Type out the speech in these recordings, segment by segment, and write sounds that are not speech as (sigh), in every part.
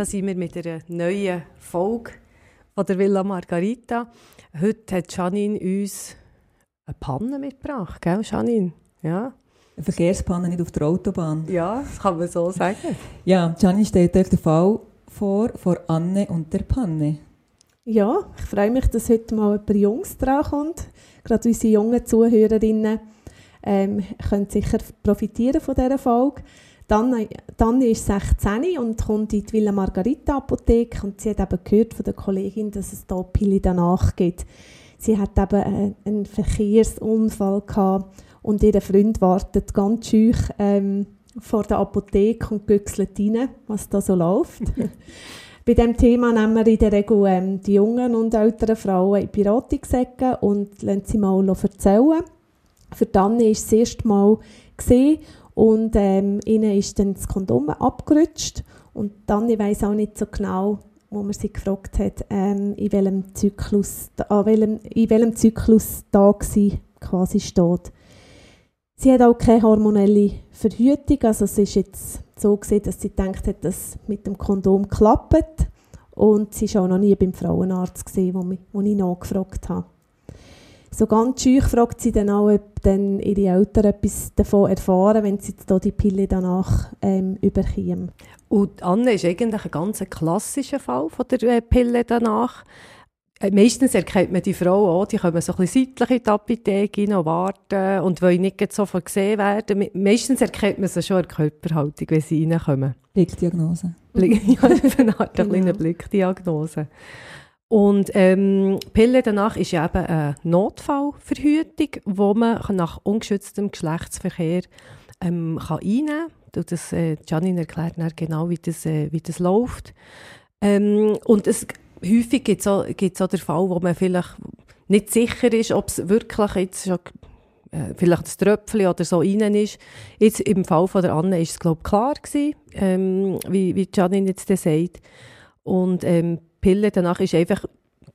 Da sind wir mit einer neuen Folge von der Villa Margarita. Heute hat Janine uns eine Panne mitgebracht, gell Janine? Ja, Eine Verkehrspanne nicht auf der Autobahn. ja das kann man so sagen. Ja, Gianni stellt euch den Fall vor, vor Anne und der Panne. Ja, ich freue mich, dass heute mal ein paar Jungs dran kommt. Gerade unsere jungen Zuhörerinnen ähm, können sicher profitieren von dieser Folge. Dann, dann ist 16 und kommt in die Villa Margarita Apotheke und sie hat eben gehört von der Kollegin, dass es da Pille danach gibt. Sie hat eben äh, einen Verkehrsunfall gehabt und ihr Freund wartet ganz schüch ähm, vor der Apotheke und güchselt rein, was da so läuft. (laughs) Bei diesem Thema nehmen wir in der Regel ähm, die jungen und älteren Frauen in die Beratungsecke und lassen sie mal erzählen. Für Tanne ist das erste Mal gesehen und ähm, ihnen ist dann das Kondom abgerutscht und Tanne weiß auch nicht so genau, wo man sie gefragt hat, ähm, in welchem Zyklus, an welchem, in welchem Zyklus da sie quasi steht. Sie hat auch keine hormonelle Verhütung, also es ist jetzt so gesehen, dass sie gedacht hat, dass mit dem Kondom klappt und sie war auch noch nie beim Frauenarzt gesehen, wo, wo ich nachgefragt habe. So ganz schüch fragt sie dann auch, ob dann ihre Eltern etwas davon erfahren, wenn sie jetzt da die Pille danach ähm, überkommen. Und Anne ist eigentlich ein ganz klassischer Fall von der äh, Pille danach. Äh, Meistens erkennt man die Frau auch, die kommen so ein bisschen seitlich in die Apotheke rein und warten und wollen nicht sofort gesehen werden. Me- Meistens erkennt man sie schon an der Körperhaltung, wenn sie reinkommen. Blickdiagnose. Blick, (laughs) ja, eine Art eine Genau. Blickdiagnose. Und ähm, Pille danach ist ja eben eine Notfallverhütung, wo man nach ungeschütztem Geschlechtsverkehr ähm, kann einnehmen kann. Und Das, äh, Janine erklärt dann genau, wie das, äh, wie das läuft. Ähm, und es, häufig gibt es auch, gibt's auch den Fall, wo man vielleicht nicht sicher ist, ob es wirklich jetzt schon äh, vielleicht das Tröpfchen oder so rein ist. Jetzt im Fall von der Anne ist es, glaube ich, klar gewesen, ähm, wie, wie Janine jetzt das sagt. Und ähm, Pille danach ist einfach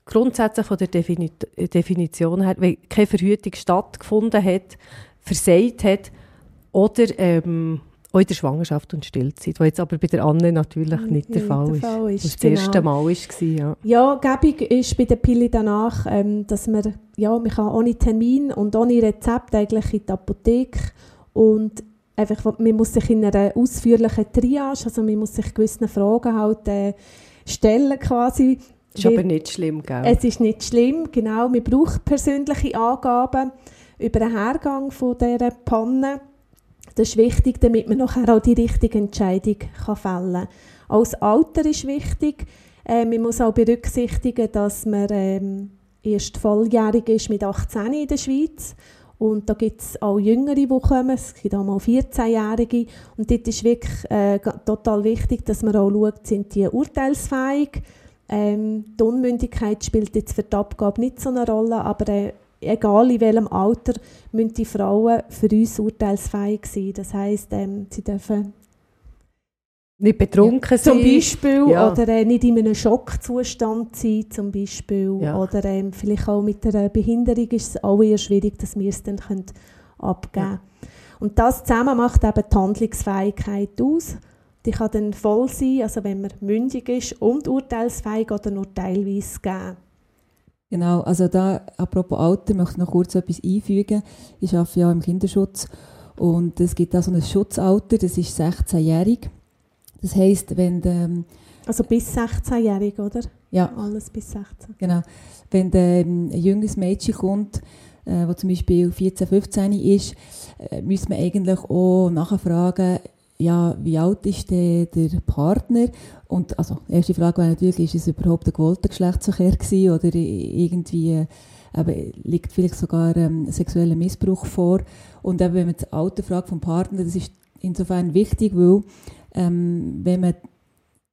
grundsätzlich von der Defini Definition her, wenn keine Verhütung stattgefunden hat, versagt hat oder ähm, auch in der Schwangerschaft und Stillzeit, was jetzt aber bei der Anne natürlich nicht der Nicht Fall der ist. Fall ist, Was das genau. erste Mal war, ja. Ja, gäbig ist bei der Pille danach, ähm, dass man, ja, man kann ohne Termin und ohne Rezept eigentlich in die Apotheke und einfach, man muss sich in einer ausführlichen Triage, also man muss sich gewissen Fragen halt äh, stellen quasi. Ist aber nicht schlimm, gell? Es ist nicht schlimm, genau. Man braucht persönliche Angaben über den Hergang von dieser Panne. Das ist wichtig, damit man nachher auch die richtige Entscheidung kann fällen kann. Auch das Alter ist wichtig. Äh, man muss auch berücksichtigen, dass man ähm, erst volljährig ist mit 18 in der Schweiz. Und da gibt es auch Jüngere, die kommen. Es gibt auch mal 14-Jährige. Und dort ist wirklich äh, total wichtig, dass man auch schaut, sind die urteilsfähig. Ähm, die Unmündigkeit spielt jetzt für die Abgabe nicht so eine Rolle, aber äh, egal in welchem Alter müssen die Frauen für uns urteilsfähig sein. Das heisst, ähm, sie dürfen nicht betrunken zum sein. Beispiel Ja. oder äh, nicht in einem Schockzustand sein, zum Beispiel. Ja. Oder ähm, vielleicht auch mit einer Behinderung ist es auch eher schwierig, dass wir es dann können abgeben können. Und das zusammen macht eben die Handlungsfähigkeit aus. Die kann dann voll sein, also wenn man mündig ist und urteilsfähig oder nur teilweise geben. Genau, also da, apropos Alter, möchte ich noch kurz etwas einfügen. Ich arbeite ja im Kinderschutz und es gibt da so ein Schutzalter, das ist 16-jährig. Das heisst, wenn der, Also bis 16-jährig, oder? ja, Alles bis 16. Genau. Wenn der, ähm, ein junges Mädchen kommt, äh, das zum Beispiel 14, 15 ist, äh, müsste man eigentlich auch nachfragen, ja, wie alt ist der, der Partner? Und also, die erste Frage wäre natürlich, ist es überhaupt ein gewollter Geschlechtsverkehr gewesen oder irgendwie äh, eben, liegt vielleicht sogar ähm, sexueller Missbrauch vor? Und eben, wenn man das Alter fragt vom Partner, das ist insofern wichtig, weil ähm, wenn man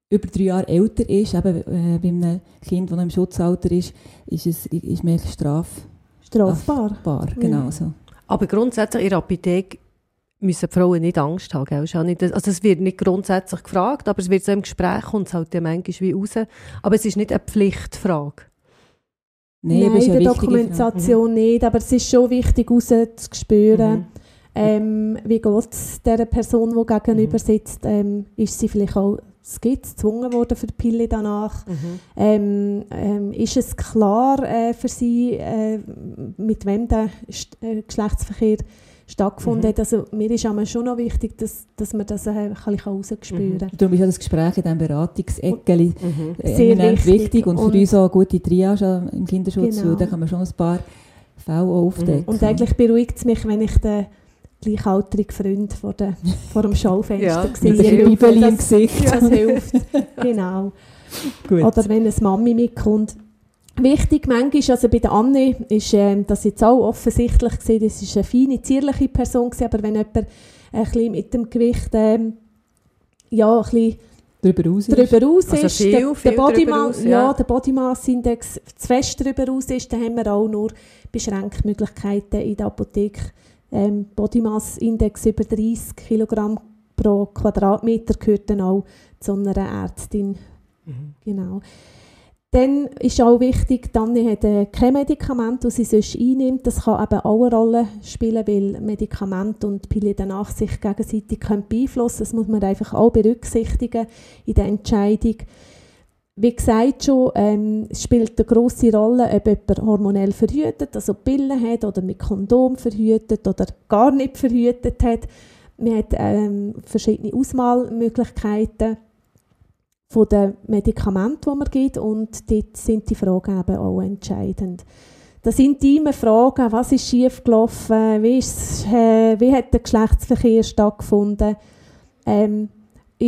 über drei Jahre älter ist, eben äh, bei einem Kind, das noch im Schutzalter ist, ist es ist mehr straf Strafbar. strafbar. Genau so. Aber grundsätzlich in der Apotheke müssen die Frauen nicht Angst haben. Gell? Also es wird nicht grundsätzlich gefragt, aber es wird so im Gespräch kommt es halt ja manchmal wie raus. Aber es ist nicht eine Pflichtfrage. Nein, ist in der Dokumentation nicht, aber es ist schon wichtig, rauszuspüren, Mhm. Ähm, wie geht es dieser Person, die gegenüber Mhm. sitzt, ähm, ist sie vielleicht auch skizz gezwungen worden für die Pille danach. Mhm. Ähm, ähm, ist es klar äh, für sie, äh, mit wem der St äh, Geschlechtsverkehr stattgefunden Mhm. hat? Also mir ist aber schon noch wichtig, dass, dass man das äh, ein bisschen rausspüren kann. Darum ist ja das Gespräch in diesem Beratungseckeli Mhm. äh, Sehr wichtig. wichtig und für Und- uns auch eine gute Triage im Kinderschutz, Genau. da kann man schon ein paar Fälle auch aufdecken. Und eigentlich beruhigt es mich, wenn ich den gleichaltrigen Freund vor, der, vor dem (laughs) Schaufenster Ja, sehe. mit der Das- Bibel im das- Gesicht. Das hilft, (laughs) genau. Gut. Oder wenn eine Mami mitkommt. Wichtig manchmal, also bei der Anne ist ähm, das jetzt auch offensichtlich gesehen, das ist eine feine, zierliche Person gewesen, aber wenn jemand ein bisschen mit dem Gewicht ähm, ja, ein bisschen darüber raus ist. drüber raus Also ist, viel, der, viel der Body drüber Mass, raus, ja. ja. der Body Mass Index zu fest drüber raus ist, dann haben wir auch nur beschränkte Möglichkeiten in der Apotheke. Ähm, Body Mass Index über 30 Kilogramm pro Quadratmeter gehört dann auch zu einer Ärztin. Mhm. Genau. Dann ist auch wichtig, Dani hat äh, kein Medikament, das sie sonst einnimmt. Das kann eben auch eine Rolle spielen, weil Medikamente und Pille danach sich gegenseitig können beeinflussen Das muss man einfach auch berücksichtigen in der Entscheidung. Wie gesagt schon, ähm, spielt eine grosse Rolle, ob jemand hormonell verhütet, also Pillen hat oder mit Kondom verhütet oder gar nicht verhütet hat. Man hat ähm, verschiedene Auswahlmöglichkeiten von den Medikamenten, die man gibt und dort sind die Fragen eben auch entscheidend. Das sind intime Fragen, was ist schiefgelaufen, wie, ist, äh, wie hat der Geschlechtsverkehr stattgefunden, ähm,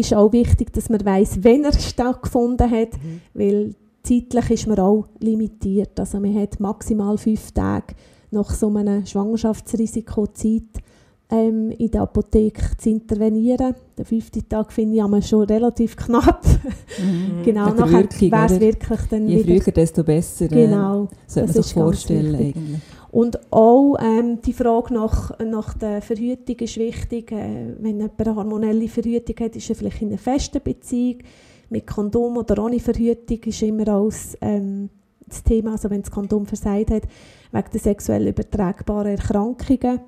ist auch wichtig, dass man weiß, wenn er stattgefunden hat, Mhm. weil zeitlich ist man auch limitiert. Also man hat maximal fünf Tage nach so einem Schwangerschaftsrisiko Zeit, ähm, in der Apotheke zu intervenieren. Den fünften Tag finde ich aber schon relativ (laughs) knapp. Mhm. genau, nachher wäre es wirklich dann Je wieder... früher, desto besser. Genau, Äh, sollte man sich vorstellen eigentlich. Und auch ähm, die Frage nach, nach der Verhütung ist wichtig. Äh, wenn jemand eine hormonelle Verhütung hat, ist er vielleicht in einer festen Beziehung. Mit Kondom oder ohne Verhütung ist immer als ähm, das Thema, also wenn das Kondom versagt hat, wegen der sexuell übertragbaren Erkrankungen.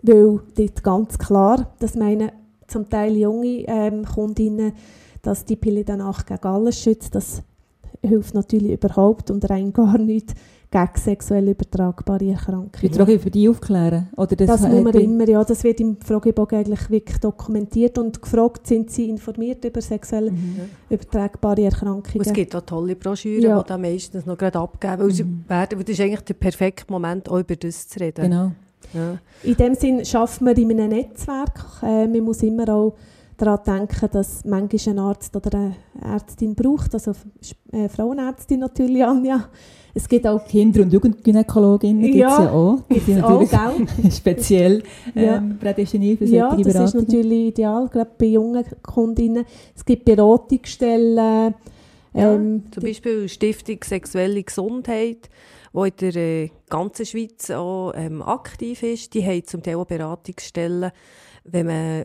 Weil dort ganz klar, das meinen zum Teil junge ähm, Kundinnen, dass die Pille danach gegen alles schützt. Das hilft natürlich überhaupt und rein gar nicht gegen sexuell übertragbare Ich Erkrankungen. Frage für die aufklären. Oder das, Das muss man immer, ja, das wird im Fragebogen eigentlich wirklich dokumentiert und gefragt, sind sie informiert über sexuell Mhm. übertragbare Erkrankungen. Und es gibt auch tolle Broschüren, Ja. die da meistens noch gerade abgeben. Weil sie Mhm. werden, weil das ist eigentlich der perfekte Moment, auch über das zu reden. Genau. Ja. In dem Sinn schafft man in einem Netzwerk. Äh, man muss immer auch daran denken, dass manchmal ein Arzt oder eine Ärztin braucht, also äh, Frauenärztin natürlich, Anja. Es gibt auch Kinder- und Jugendgynäkologinnen gibt es Ja, ja auch. Die gibt's sind auch, natürlich gell? (laughs) speziell Ja. ähm, prädestiniert für Ja, solche das ist natürlich ideal, gerade bei jungen Kundinnen. Es gibt Beratungsstellen. Ja, Ähm, Zum Beispiel Stiftung Sexuelle Gesundheit, die in der äh, ganzen Schweiz auch ähm, aktiv ist. Die haben zum Teil auch Beratungsstellen, wenn man,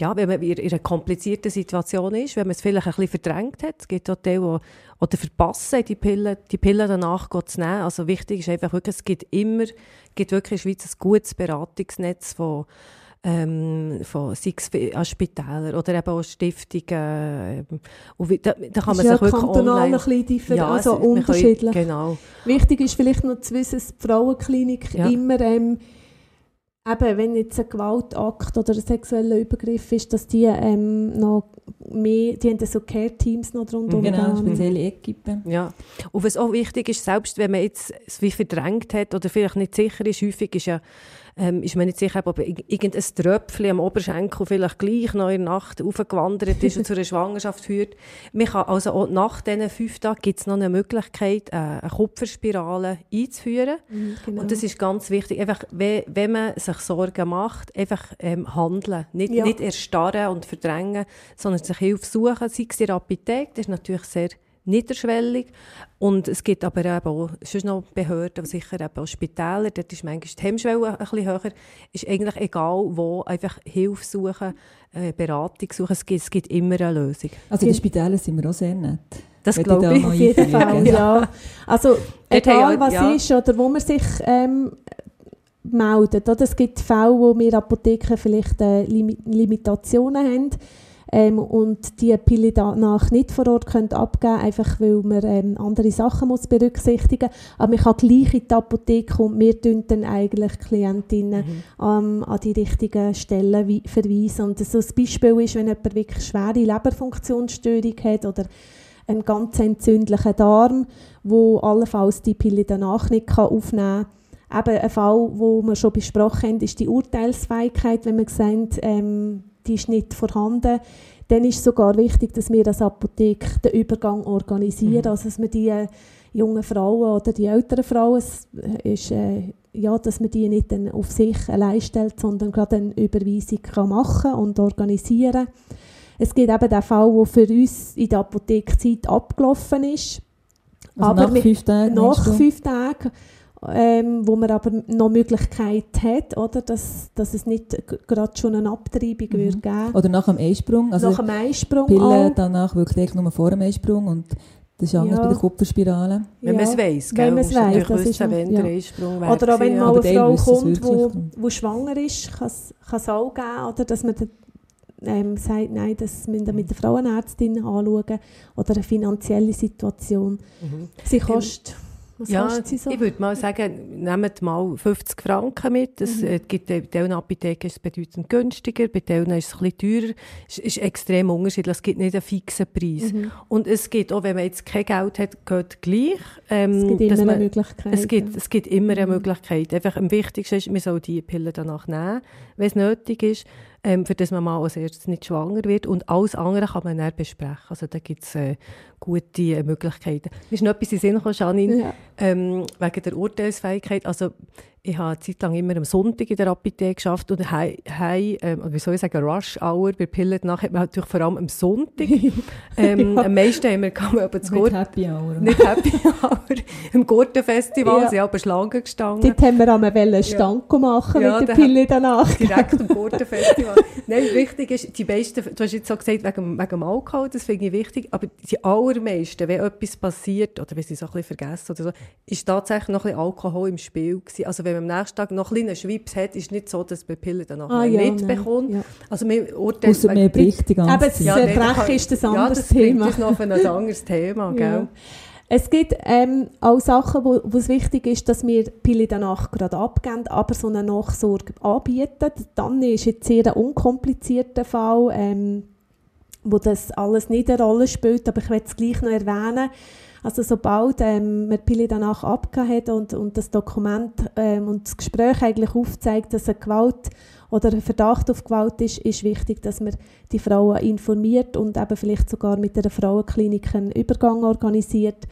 ja, wenn man in in einer komplizierten Situation ist, wenn man es vielleicht ein bisschen verdrängt hat. Es gibt auch Teile, die oder verpassen, die Pillen, die Pillen danach zu nehmen. Also wichtig ist einfach wirklich, es gibt immer, gibt wirklich in der Schweiz ein gutes Beratungsnetz von ähm, von sei es an Spitälern oder eben auch Stiftungen. Ähm, und da, da kann man ist ja sich wirklich kantonal online... ein bisschen differ, Ja, also wir können- unterschiedlich. Genau. Wichtig ist vielleicht noch zu wissen, dass die Frauenklinik Ja. immer, ähm, eben, wenn jetzt ein Gewaltakt oder ein sexueller Übergriff ist, dass die ähm, noch mehr, die haben so Care-Teams noch drunter. Genau, spezielle Equipe. Ja. Und was auch wichtig ist, selbst wenn man jetzt es wie verdrängt hat oder vielleicht nicht sicher ist, häufig ist ja ähm, ist man nicht sicher, ob irgendein Tröpfchen am Oberschenkel vielleicht gleich noch in der Nacht aufgewandert ist und zu einer (laughs) Schwangerschaft führt. Man kann also auch nach diesen fünf Tagen gibt es noch eine Möglichkeit, äh, eine Kupferspirale einzuführen. Mhm, genau. Und das ist ganz wichtig. Einfach, wenn, wenn man sich Sorgen macht, einfach ähm, handeln. Nicht, Ja. nicht erstarren und verdrängen, sondern sich Hilfe suchen. Sei es in der Apotheke, das ist natürlich sehr niederschwellig. Und es gibt aber eben auch sonst noch Behörden, sicher eben auch Spitäler, dort ist manchmal die Hemmschwelle ein bisschen höher. Ist eigentlich egal wo, einfach Hilfe suchen, äh, Beratung suchen, es gibt, es gibt immer eine Lösung. Also in den Spitälern sind wir auch sehr nett. Das glaube ich. Auf jeden. Fall, ja. Also, egal was ja. ist oder wo man sich ähm, meldet. Oder? Es gibt Fälle, wo wir Apotheken vielleicht äh, Limi Limitationen haben ähm, und die Pille danach nicht vor Ort können abgeben einfach weil man ähm, andere Sachen muss berücksichtigen Aber man kann gleich in die Apotheke und wir tun dann eigentlich Klientinnen ähm, an die richtigen Stellen verweisen. Und so ein Beispiel ist, wenn jemand wirklich schwere Leberfunktionsstörung hat oder einen ganz entzündlichen Darm, wo allenfalls die Pille danach nicht kann aufnehmen kann. Eben ein Fall, wo wir schon besprochen haben, ist die Urteilsfähigkeit, wenn man sagt, ähm, die ist nicht vorhanden. Dann ist sogar wichtig, dass wir als Apotheke den Übergang organisieren, Mhm. also dass wir die äh, jungen Frauen oder die älteren Frauen, es ist, äh, ja, dass man die nicht dann auf sich allein stellt, sondern gerade eine Überweisung kann machen und organisieren Es gibt eben den Fall, der für uns in der Apothekenzeit abgelaufen ist. Also Aber nach fünf Tagen, nach fünf Tagen, ähm, wo man aber noch Möglichkeit hat, oder, dass, dass es nicht gerade schon eine Abtreibung Mhm. würde geben Oder nach dem Eisprung. Also Nach dem Eisprung Pille auch. danach wirkt eigentlich nur vor dem Eisprung und das ist anders Ja. bei der Kupferspirale. Wenn man es weiss, Wenn gell? man es weiss, das ist wissen, wenn ja. der Eisprung wäre. Oder auch wenn mal eine Frau kommt, wo, wirklich. wo schwanger ist, kann es auch geben, oder, dass man dann, ähm, sagt, nein, das müssen wir mit der Frauenärztin anschauen. Oder eine finanzielle Situation. Mhm. Sie kostet, was Ja, so? ich würde mal sagen, nehmt mal 50 Franken mit. Es Mhm. äh, gibt bei diesen Apotheken ist es bedeutend günstiger, bei denen ist es ein bisschen teurer. Es ist extrem unterschiedlich. Es gibt nicht einen fixen Preis. Mhm. Und es gibt, auch wenn man jetzt kein Geld hat, geht gleich. Ähm, Es gibt immer man- eine Möglichkeit. Es gibt, es gibt immer eine Mhm. Möglichkeit. Einfach am wichtigsten ist, man soll die Pille danach nehmen, wenn es nötig ist, ähm, für das man mal als erstes nicht schwanger wird. Und alles andere kann man dann besprechen. Also da gibt es äh, gute äh, Möglichkeiten. Mir ist noch etwas in Sinn gekommen, Janine, Ja. ähm, wegen der Urteilsfähigkeit. Also ich habe eine Zeit lang immer am Sonntag in der Apotheke geschafft und hei, hei, ähm, wie soll ich sagen, Rush Hour bei Pillen danach hat man natürlich vor allem am Sonntag. (laughs) ähm, Am meisten haben wir kaum aber zu Gurt, Happy Hour. nicht Happy Hour, (laughs) im Gurtenfestival Ja. sind aber Schlangen gestanden. Dort haben wir einmal einen Stand machen Ja, mit der Pille danach. (laughs) direkt am Gurtenfestival. Nein, wichtig ist, die meisten, du hast jetzt so gesagt, wegen, wegen dem Alkohol, das finde ich wichtig, aber die allermeisten, wenn etwas passiert, oder wenn sie es ein bisschen vergessen oder so, ist tatsächlich noch ein bisschen Alkohol im Spiel gewesen. Also wenn man am nächsten Tag noch ein bisschen Schwips hat, ist nicht so, dass man Pille danach Ah, nicht ja, nein. bekommt. Ja. Also wir urteilen... Außer man bricht die ganze Aber das Zeit. Ja, Verbrechen ist ein Ja, anderes das bringt Thema. uns noch ein (laughs) anderes Thema, gell? Ja. Es gibt ähm, auch Sachen, wo, wo es wichtig ist, dass wir die Pille danach gerade abgeben, aber so eine Nachsorge anbieten. Dann ist jetzt sehr ein unkomplizierter Fall, ähm, wo das alles nicht eine Rolle spielt, aber ich will es gleich noch erwähnen. Also sobald ähm, man Pille danach abgegeben hat und, und das Dokument ähm, und das Gespräch eigentlich aufzeigt, dass eine Gewalt oder ein Verdacht auf Gewalt ist, ist wichtig, dass man die Frauen informiert und eben vielleicht sogar mit einer Frauenklinik einen Übergang organisiert.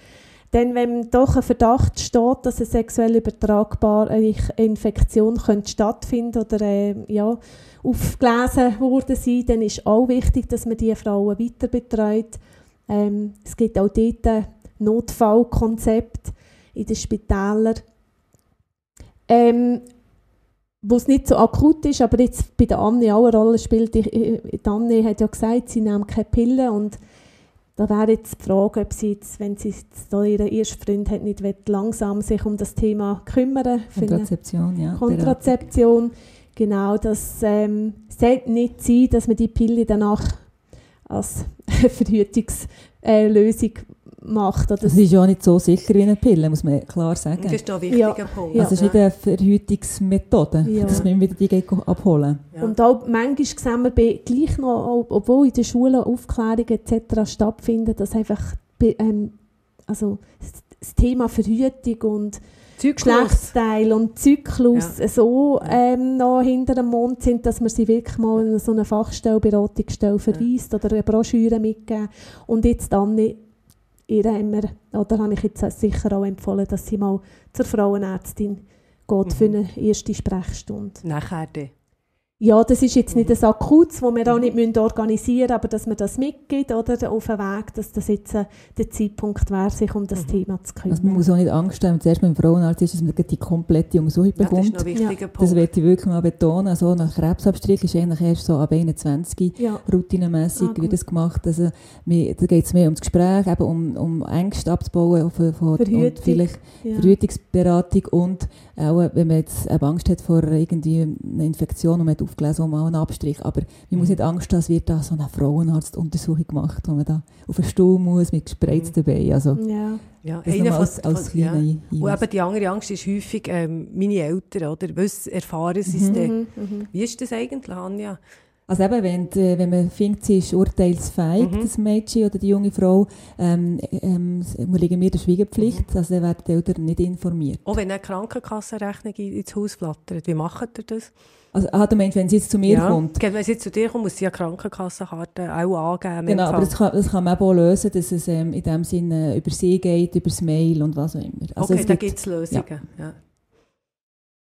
Denn wenn doch ein Verdacht steht, dass eine sexuell übertragbare Infektion könnte stattfinden oder äh, ja, aufgelesen sein, dann ist auch wichtig, dass man die Frauen weiter betreut. Ähm, es gibt auch dort ein Notfallkonzept in den Spitälern. Ähm, wo es nicht so akut ist, aber jetzt bei der Anne auch eine Rolle spielt. Die Anne hat ja gesagt, sie nimmt keine Pille und da wäre jetzt die Frage, ob sie jetzt, wenn sie jetzt da ihren ersten Freund hat, nicht will, langsam sich um das Thema kümmern Kontrazeption, ja. Kontrazeption. Genau, das ähm, sollte nicht sein, dass man die Pille danach als (laughs) Verhütungslösung Lösung macht. Oder Das ist ja auch nicht so sicher wie eine Pille, muss man klar sagen. Das ist ein wichtiger Punkt. Ja. Also es ist nicht eine Verhütungsmethode, Ja. dass man wieder die abholen Ja. Und auch manchmal sehen wir bei, gleich noch, ob- obwohl in den Schulen Aufklärung etc. stattfinden, dass einfach ähm, also das Thema Verhütung und Zyklus. Geschlechtsteil und Zyklus so ähm, noch hinter dem Mond sind, dass man sie wirklich mal in so eine Fachstelle, Beratungsstelle verweist oder eine Broschüre mitgeben. Und jetzt dann ihr wir, oder habe ich jetzt sicher auch empfohlen, dass sie mal zur Frauenärztin geht Mhm. für eine erste Sprechstunde. Nachher dann. Ja, das ist jetzt nicht ein Akutes, wo wir auch nicht müssen organisieren müssen, aber dass man das mitgibt oder auf den Weg, dass das jetzt äh, der Zeitpunkt wäre, sich um das Mhm. Thema zu kümmern. Also man muss auch nicht Angst haben, wenn zuerst beim Frauenarzt ist, dass man die komplette Untersuchung Ja, das ist bekommt. noch ein wichtiger Das Punkt. werde ich wirklich mal betonen. Also nach Krebsabstrich ist eigentlich erst so ab 21 ja. routinemässig Ah, wird das gemacht. Also, da geht es mehr ums Gespräch, eben um, um Ängste abzubauen auf, von, und Verhütung. vielleicht Ja. Verhütungsberatung und auch, wenn man jetzt Angst hat vor irgendwie einer Infektion und man hat aufgelesen, um mal einen Abstrich. Aber man muss nicht Angst haben, es wird da so eine Frauenarztuntersuchung gemacht, wo man da auf den Stuhl muss mit gespreizten Beinen. Also, ja. Ja, das einer nochmal von, als, als von, ja. Und eben die andere Angst ist häufig ähm, meine Eltern, oder? Was erfahren sie Mhm. dann? Mhm, mhm. Wie ist das eigentlich, Anja? Also eben, wenn, die- wenn man findet, sie ist urteilsfähig, Mhm. das Mädchen oder die junge Frau, ähm, ähm, unterliegen wir der Schweigepflicht, also dann werden die Eltern nicht informiert. Auch wenn eine Krankenkassenrechnung in- ins Haus flattert, wie macht ihr das? Also, ah, du meinst, wenn sie jetzt zu mir ja. kommt? Wenn sie jetzt zu dir kommt, muss sie eine Krankenkassenkarte auch angeben. Genau, aber das kann, das kann man eben auch lösen, dass es ähm, in dem Sinne über sie geht, über das Mail und was auch immer. Also okay, da gibt- es Lösungen. Ja.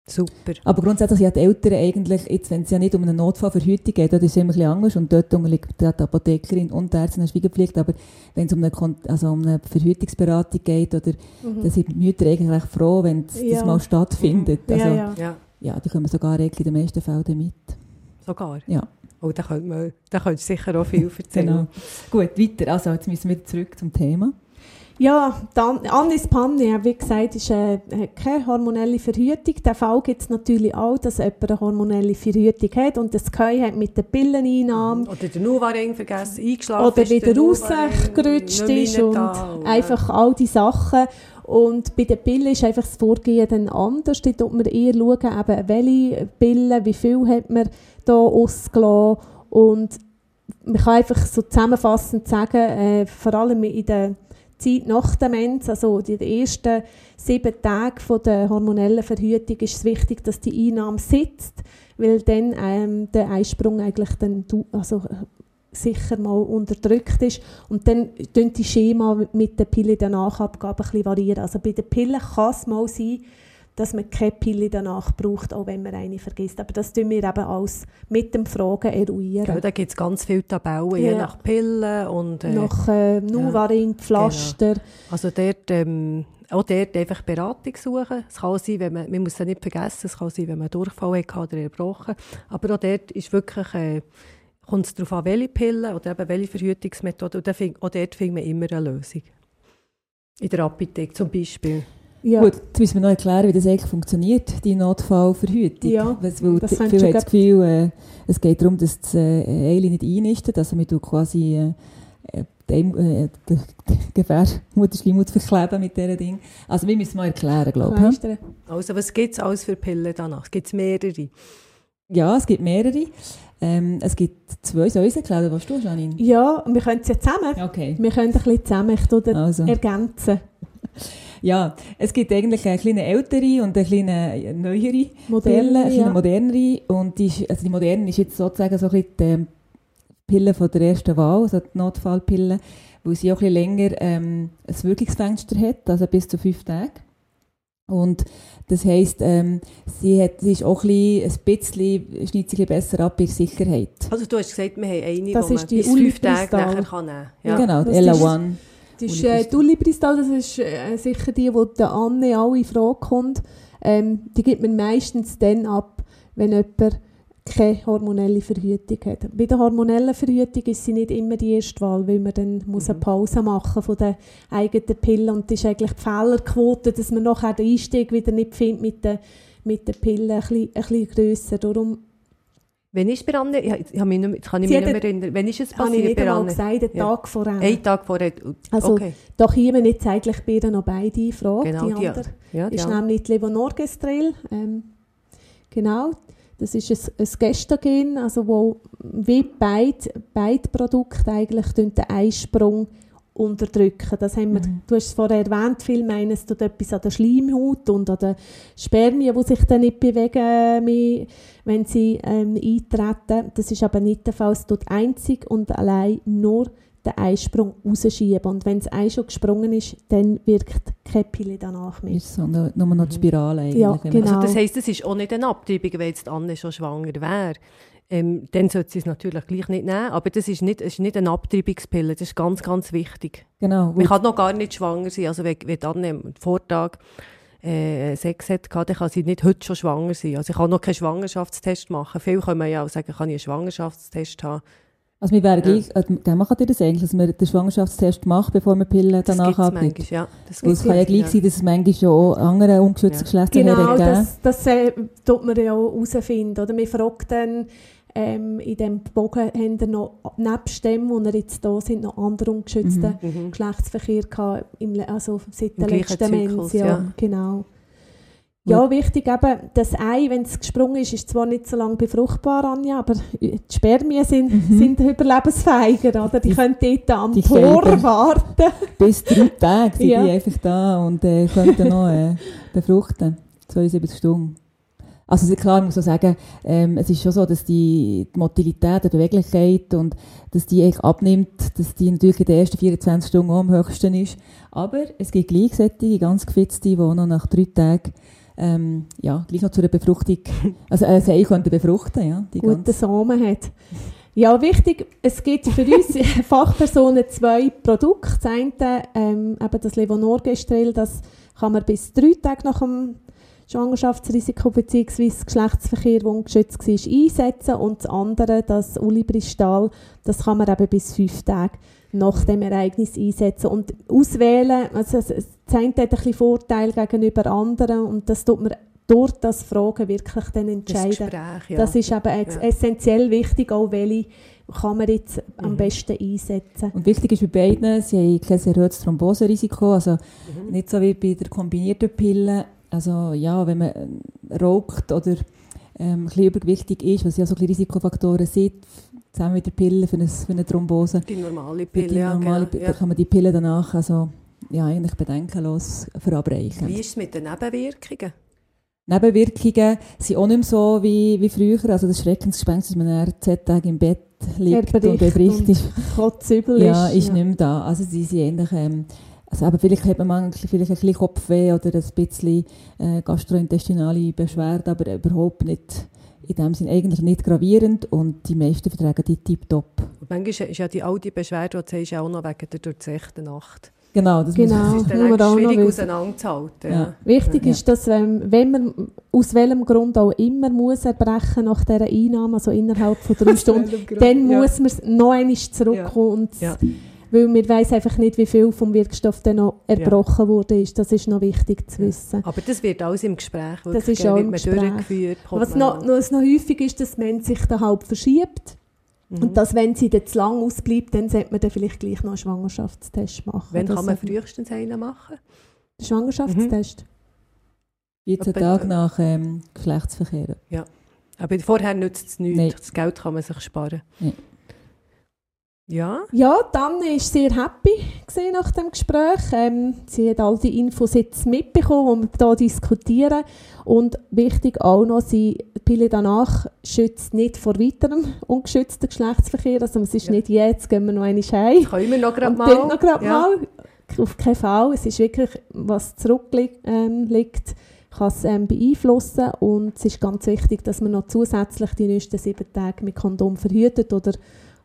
Super. aber grundsätzlich sind die Eltern eigentlich, jetzt, wenn es ja nicht um einen Notfallverhütung geht, dort ist es immer ein bisschen anders und dort unterliegt die Apothekerin und die Ärztin eine Schweigepflicht, aber wenn es um eine, also um eine Verhütungsberatung geht, oder, Mhm. dann sind die Mütter eigentlich recht froh, wenn das Ja. mal stattfindet. Also, ja, ja. Ja, die kommen sogar in den meisten Fällen mit. sogar. Ja. Oh, da könnte man, da könntest du sicher auch viel (laughs) erzählen. Genau. Gut, weiter. Also, jetzt müssen wir zurück zum Thema. Ja, dann, Anis Panni, wie gesagt, ist äh, hat keine hormonelle Verhütung. Den Fall gibt es natürlich auch, dass jemand eine hormonelle Verhütung hat und das Geheu hat mit der Pilleneinnahme Oder der Nuvaring vergessen, eingeschlafen oder wieder rausgerutscht ist und einfach all die Sachen. Und bei den Pillen ist einfach das Vorgehen dann anders. Da tut man eher schauen, eben, welche Pillen, wie viel hat man da ausgelassen. Und man kann einfach so zusammenfassend sagen, äh, vor allem in der Zeit nach der Mens, also die ersten sieben Tage von der hormonellen Verhütung, ist es wichtig, dass die Einnahme sitzt, weil dann ähm, der Eisprung eigentlich dann also, sicher mal unterdrückt ist. Und dann tun die Schema mit der Pille der Nachabgabe ein bisschen variieren. Also bei den Pillen kann es mal sein, dass man keine Pille danach braucht, auch wenn man eine vergisst. Aber das tun wir eben alles mit dem Fragen eruieren. Gell, da gibt es ganz viele Tabellen, je Ja. nach Pillen und äh, Nach äh, Nuvaring, Pflaster. also dort, ähm, auch dort einfach Beratung suchen. Es kann sein, wenn man, man muss es nicht vergessen, es kann sein, wenn man Durchfall hat oder erbrochen. Aber auch dort ist wirklich, äh, kommt es darauf an, welche Pillen oder eben welche Verhütungsmethode. Und find, auch dort findet man immer eine Lösung. In der Apotheke zum Beispiel. Ja. Gut, jetzt müssen wir noch erklären, wie das eigentlich funktioniert, die Notfallverhütung. Ja, Weil, weil das viele du haben das Gefühl, äh, es geht darum, dass das äh, Eile nicht einnistet, also man tut quasi äh, äh, den, äh, den Gebärmutterschleimhaut verkleben mit diesen Ding. Also wir müssen mal erklären, glaube ich. Also was gibt es alles für Pillen danach? Es gibt mehrere. Ja, es gibt mehrere. Ähm, es gibt zwei, erklären, was du, Janine? Ja, wir können es ja zusammen. Okay, Wir können ein bisschen zusammen ich tue also. ergänzen. (laughs) Ja, es gibt eigentlich eine kleine ältere und eine kleine neuere Modelle, eine kleine ja. modernere. Und die, also die moderne ist jetzt sozusagen so ein bisschen die ähm, Pille von der ersten Wahl, also die Notfallpille, weil sie auch ein bisschen länger ähm, ein Wirkungsfenster hat, also bis zu fünf Tage. Und das heisst, ähm, sie, hat, sie ist auch ein bisschen, ein bisschen, besser ab bei der Sicherheit. Also du hast gesagt, wir haben eine, Das die ist man die bis fünf Tage nachher kann nehmen kann. Ja. genau, das die ist- Ella-One. Das ist äh, die Ulipristal, das ist äh, sicher die, die der Anne auch in Frage kommt. Ähm, die gibt man meistens dann ab, wenn jemand keine hormonelle Verhütung hat. Bei der hormonellen Verhütung ist sie nicht immer die erste Wahl, weil man dann muss eine Mhm. Pause machen von der eigenen Pille und das ist eigentlich die Fehlerquote, dass man nachher den Einstieg wieder nicht findet mit der, mit der Pille ein bisschen, ein bisschen grösser. Darum Wenn ist bei Anne, ich, ich, mich nicht kann ich mich nicht mehr erinnern, wenn ist es ich passiert nicht bei Anne? gesagt, Ja. Tag vorher. Ein Tag vorher. Also, okay. Da kommen jetzt eigentlich bei noch beide in Frage. Genau, die die- andere Ja, ist ja. nämlich die Levonorgestrel. Ähm, genau. Das ist ein, ein Gestagen, also wo wie beide, beide Produkte eigentlich den Eisprung unterdrücken. Das haben wir, mhm. Du hast es vorher erwähnt, viel meinen, es tut etwas an der Schleimhaut und an den Spermien, die sich dann nicht bewegen, mehr, wenn sie ähm, eintreten. Das ist aber nicht der Fall. Es tut einzig und allein nur den Eisprung rausschieben. Und wenn das Ei schon gesprungen ist, dann wirkt keine Pille danach mehr. Ist so, nur noch die Spirale eigentlich. Ja, genau. Also das heisst, es ist auch nicht eine Abtreibung, wenn jetzt Anne schon schwanger wäre. Ähm, dann sollte sie es natürlich gleich nicht nehmen, aber das ist nicht, ist nicht eine Abtreibungspille, das ist ganz, ganz wichtig. Genau. Man kann noch gar nicht schwanger sein, also wenn, wenn Anne am Vortag äh, Sex hat, dann kann sie nicht heute schon schwanger sein. Also ich kann noch keinen Schwangerschaftstest machen. Viele können ja auch sagen, kann ich einen Schwangerschaftstest haben. Also wir wären ja. gleich, äh, dann machen ihr das eigentlich, dass man den Schwangerschaftstest macht, bevor man Pillen danach abnimmt? Das ja. Das es kann ja gleich ja. sein, dass es manchmal schon auch andere ungeschützte ja. Geschlechtsverkehr Genau, das, das äh, tut man ja auch herausfinden. Oder? Man fragt dann, ähm, in diesem Bogen haben wir noch, nebst dem, wo wir jetzt da sind, noch andere ungeschützte mhm. mhm. Geschlechtsverkehr gehabt, im, also seit der letzten Mens. Ja, genau. Ja, wichtig eben, das Ei, wenn es gesprungen ist, ist zwar nicht so lange befruchtbar, Anja, aber die Spermien sind, mhm. sind überlebensfähiger, oder? Die, die können dort am die Tor warten. (laughs) Bis drei Tage sind ja. die einfach da und äh, können noch äh, befruchten. 72 Stunden. Also klar, ich muss auch sagen, ähm, es ist schon so, dass die, die Motilität, die Beweglichkeit und dass die eigentlich abnimmt, dass die natürlich in den ersten 24 Stunden auch am höchsten ist. Aber es gibt gleichzeitige, ganz gefitzte, die noch nach drei Tagen ähm, ja, gleich noch zu einer Befruchtung, also ein Ei könnte befruchten, ja. Die Gute Samen hat. Ja, wichtig, es gibt für uns (laughs) Fachpersonen zwei Produkte. Das eine, ähm, eben das Levonorgestrel, das kann man bis drei Tage nach dem Schwangerschaftsrisiko bzw. Geschlechtsverkehr, der ungeschützt war, einsetzen und das andere, das Ulibristal, das kann man eben bis fünf Tage nach dem Ereignis einsetzen und auswählen. Also es, es hat ein bisschen Vorteil gegenüber anderen und das tut man durch das Fragen wirklich dann entscheiden. Das, Gespräch, ja. das ist eben ja. essentiell wichtig, auch welche kann man jetzt mhm. am besten einsetzen. Und wichtig ist bei beiden, sie haben kein erhöhtes Thromboserisiko, also mhm. nicht so wie bei der kombinierten Pille. Also ja, wenn man raucht oder ähm, ein bisschen übergewichtig ist, was ja so ein Risikofaktoren sind, zusammen mit der Pille für eine, für eine Thrombose. Die normale Pille, die normale, ja, genau. kann man die Pille danach also, ja, eigentlich bedenkenlos verabreichen. Wie ist es mit den Nebenwirkungen? Nebenwirkungen sind auch nicht mehr so wie, wie früher. Also das Schreckensgespenst, dass man zehn Tage im Bett liegt und der Bericht ist, (laughs) kotzübel ja, ist, ja. nicht mehr da. Also sie sind ähnlich, ähm, also aber vielleicht hat man manchmal vielleicht ein bisschen Kopfweh oder ein bisschen äh, gastrointestinale Beschwerden, aber überhaupt nicht in dem Sinne eigentlich nicht gravierend und die meisten vertragen die tiptop. Und manchmal ist ja die alte Beschwerde, die du hast, auch noch wegen der durchzechten Nacht. Genau, das, genau, das ist dann auch schwierig auseinanderzuhalten. Ja. Wichtig ja. ist, dass wenn, wenn man aus welchem Grund auch immer muss erbrechen nach dieser Einnahme, also innerhalb von drei Stunden, dann muss man noch einmal zurückkommen und weil man weiß einfach nicht, wie viel vom Wirkstoff dann noch erbrochen ja. wurde. Das ist noch wichtig zu wissen. Aber das wird alles im Gespräch das ist auch im Gespräch. Was noch, was noch häufig ist, dass man sich dann halb verschiebt. Mhm. Und dass, wenn sie dann zu lang ausbleibt, dann sollte man dann vielleicht gleich noch einen Schwangerschaftstest machen. Wann kann man frühestens einen machen? Den Schwangerschaftstest? Mhm. 14 Tage nach ähm, Geschlechtsverkehr. Ja. Aber vorher nützt es nichts. Nein. Das Geld kann man sich sparen. Nein. Ja. Ja, dann war sie sehr happy nach dem Gespräch. Ähm, sie hat all die Infos jetzt mitbekommen, die wir hier diskutieren. Und wichtig auch noch, sie, die Pille danach schützt nicht vor weiterem ungeschützten Geschlechtsverkehr. Also es ist ja. nicht jetzt, gehen wir noch eine heim. Können wir noch gerade mal. noch gerade ja. mal. Auf keinen Fall. Es ist wirklich, was zurückliegt, ähm, kann es ähm, beeinflussen. Und es ist ganz wichtig, dass man noch zusätzlich die nächsten sieben Tage mit Kondom verhütet oder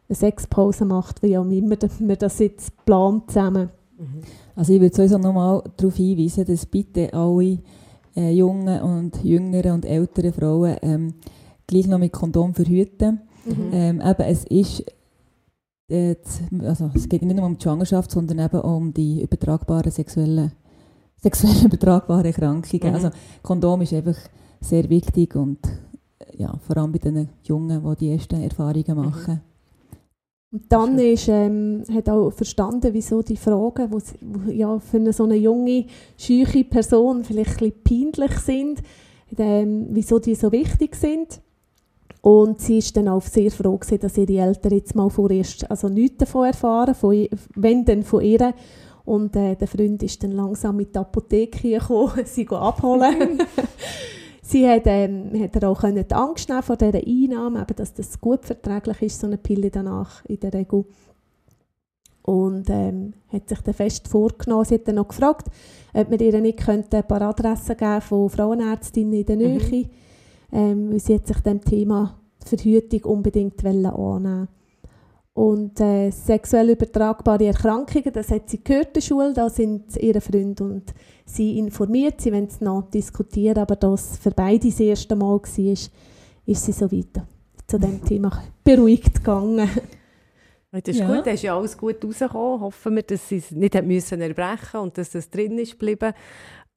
eine Sexpause macht, wie auch immer wir das jetzt plant zusammen. Mhm. Also ich würde sowieso nochmal darauf hinweisen, dass bitte alle äh, jungen und jüngeren und älteren Frauen ähm, gleich noch mit Kondom verhüten. Mhm. Ähm, eben, es ist äh, also es geht nicht nur um die Schwangerschaft, sondern eben um die übertragbaren sexuellen, (laughs) sexuell übertragbaren Erkrankungen. Mhm. Also Kondom ist einfach sehr wichtig und ja, vor allem bei den Jungen, die die ersten Erfahrungen mhm. machen. Mhm. Und dann ist, ähm, hat auch verstanden, wieso die Fragen, wo ja, für eine so eine junge, scheuche Person vielleicht ein bisschen peinlich sind, ähm, wieso die so wichtig sind. Und sie ist dann auch sehr froh gewesen, dass ihre Eltern jetzt mal vorerst also nichts davon erfahren, von, wenn dann von ihr. Und äh, der Freund ist dann langsam mit der Apotheke gekommen, (laughs) sie abholen. (laughs) sie hat, ähm, hat auch die Angst nehmen vor dieser Einnahme, eben, dass das gut verträglich ist, so eine Pille danach in der Regel. Und ähm, hat sich dann fest vorgenommen. Sie hat dann noch gefragt, ob wir ihr nicht ein paar Adressen geben von Frauenärztinnen in der mhm. Nähe. Mhm ähm, weil sie hat sich dem Thema Verhütung unbedingt annehmen und äh, sexuell übertragbare Erkrankungen, das hat sie gehört in der Schule, da sind ihre Freunde und sie informiert, sie wollen es noch diskutieren, aber das für beide das erste Mal war, ist, ist sie so weiter zu dem Thema beruhigt gegangen. Das ist ja. gut, da ist ja alles gut rausgekommen. Hoffen wir, dass sie es nicht müssen erbrechen und dass es drin ist geblieben.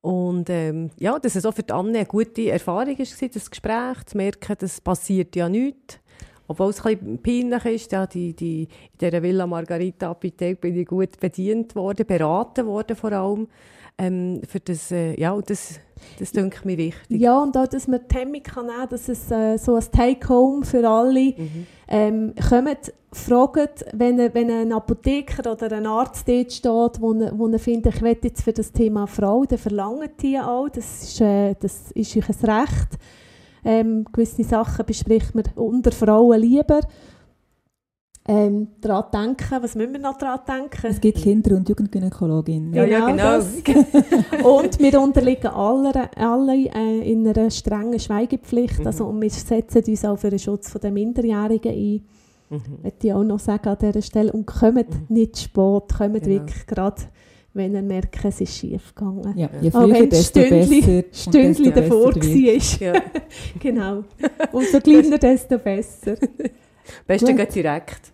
Und ähm, ja, dass es auch für die Anne eine gute Erfahrung war, das Gespräch, zu merken, das passiert ja nichts. Obwohl es ein bisschen peinlich ist, ja, die, die, in dieser Villa Margarita Apotheke bin ich gut bedient worden, beraten worden vor allem. Ähm, für das, äh, ja, das, das denke mir wichtig. Ja, und auch, dass man die Hemmung kann nehmen, dass es äh, so ein Take-Home für alle mhm. ähm, kommt, fragt, wenn, wenn ein Apotheker oder ein Arzt dort steht, wo, wo er findet, ich will jetzt für das Thema Frau, dann verlangen die auch, das ist, äh, das ist euch ein Recht. Ähm, gewisse Sachen bespricht man unter Frauen lieber ähm, daran denken. Was müssen wir noch daran denken? Es gibt Kinder- und Jugendgynäkologin. Ja, ja, genau. genau. (laughs) und wir unterliegen alle, alle äh, in einer strengen Schweigepflicht. Mhm. Also, und wir setzen uns auch für den Schutz der Minderjährigen ein. Mhm. Möchte ich auch noch sagen an dieser Stelle. Und kommt mhm. nicht spät, kommt genau. wirklich gerade wenn ihr merkt, es ist schief gegangen. Ja, je früher, okay, desto Stündli, besser. Stündli davor war. Ja. (laughs) genau. (laughs) Umso kleiner, desto besser. (laughs) Besten geht direkt.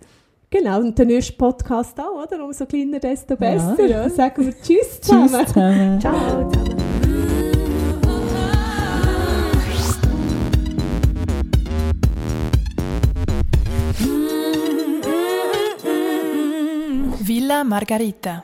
Genau, und der nächste Podcast auch, oder? Umso kleiner, desto besser. Ja. Sagen wir Tschüss zusammen. Tschüss zusammen. Ciao zusammen. Villa Margarita,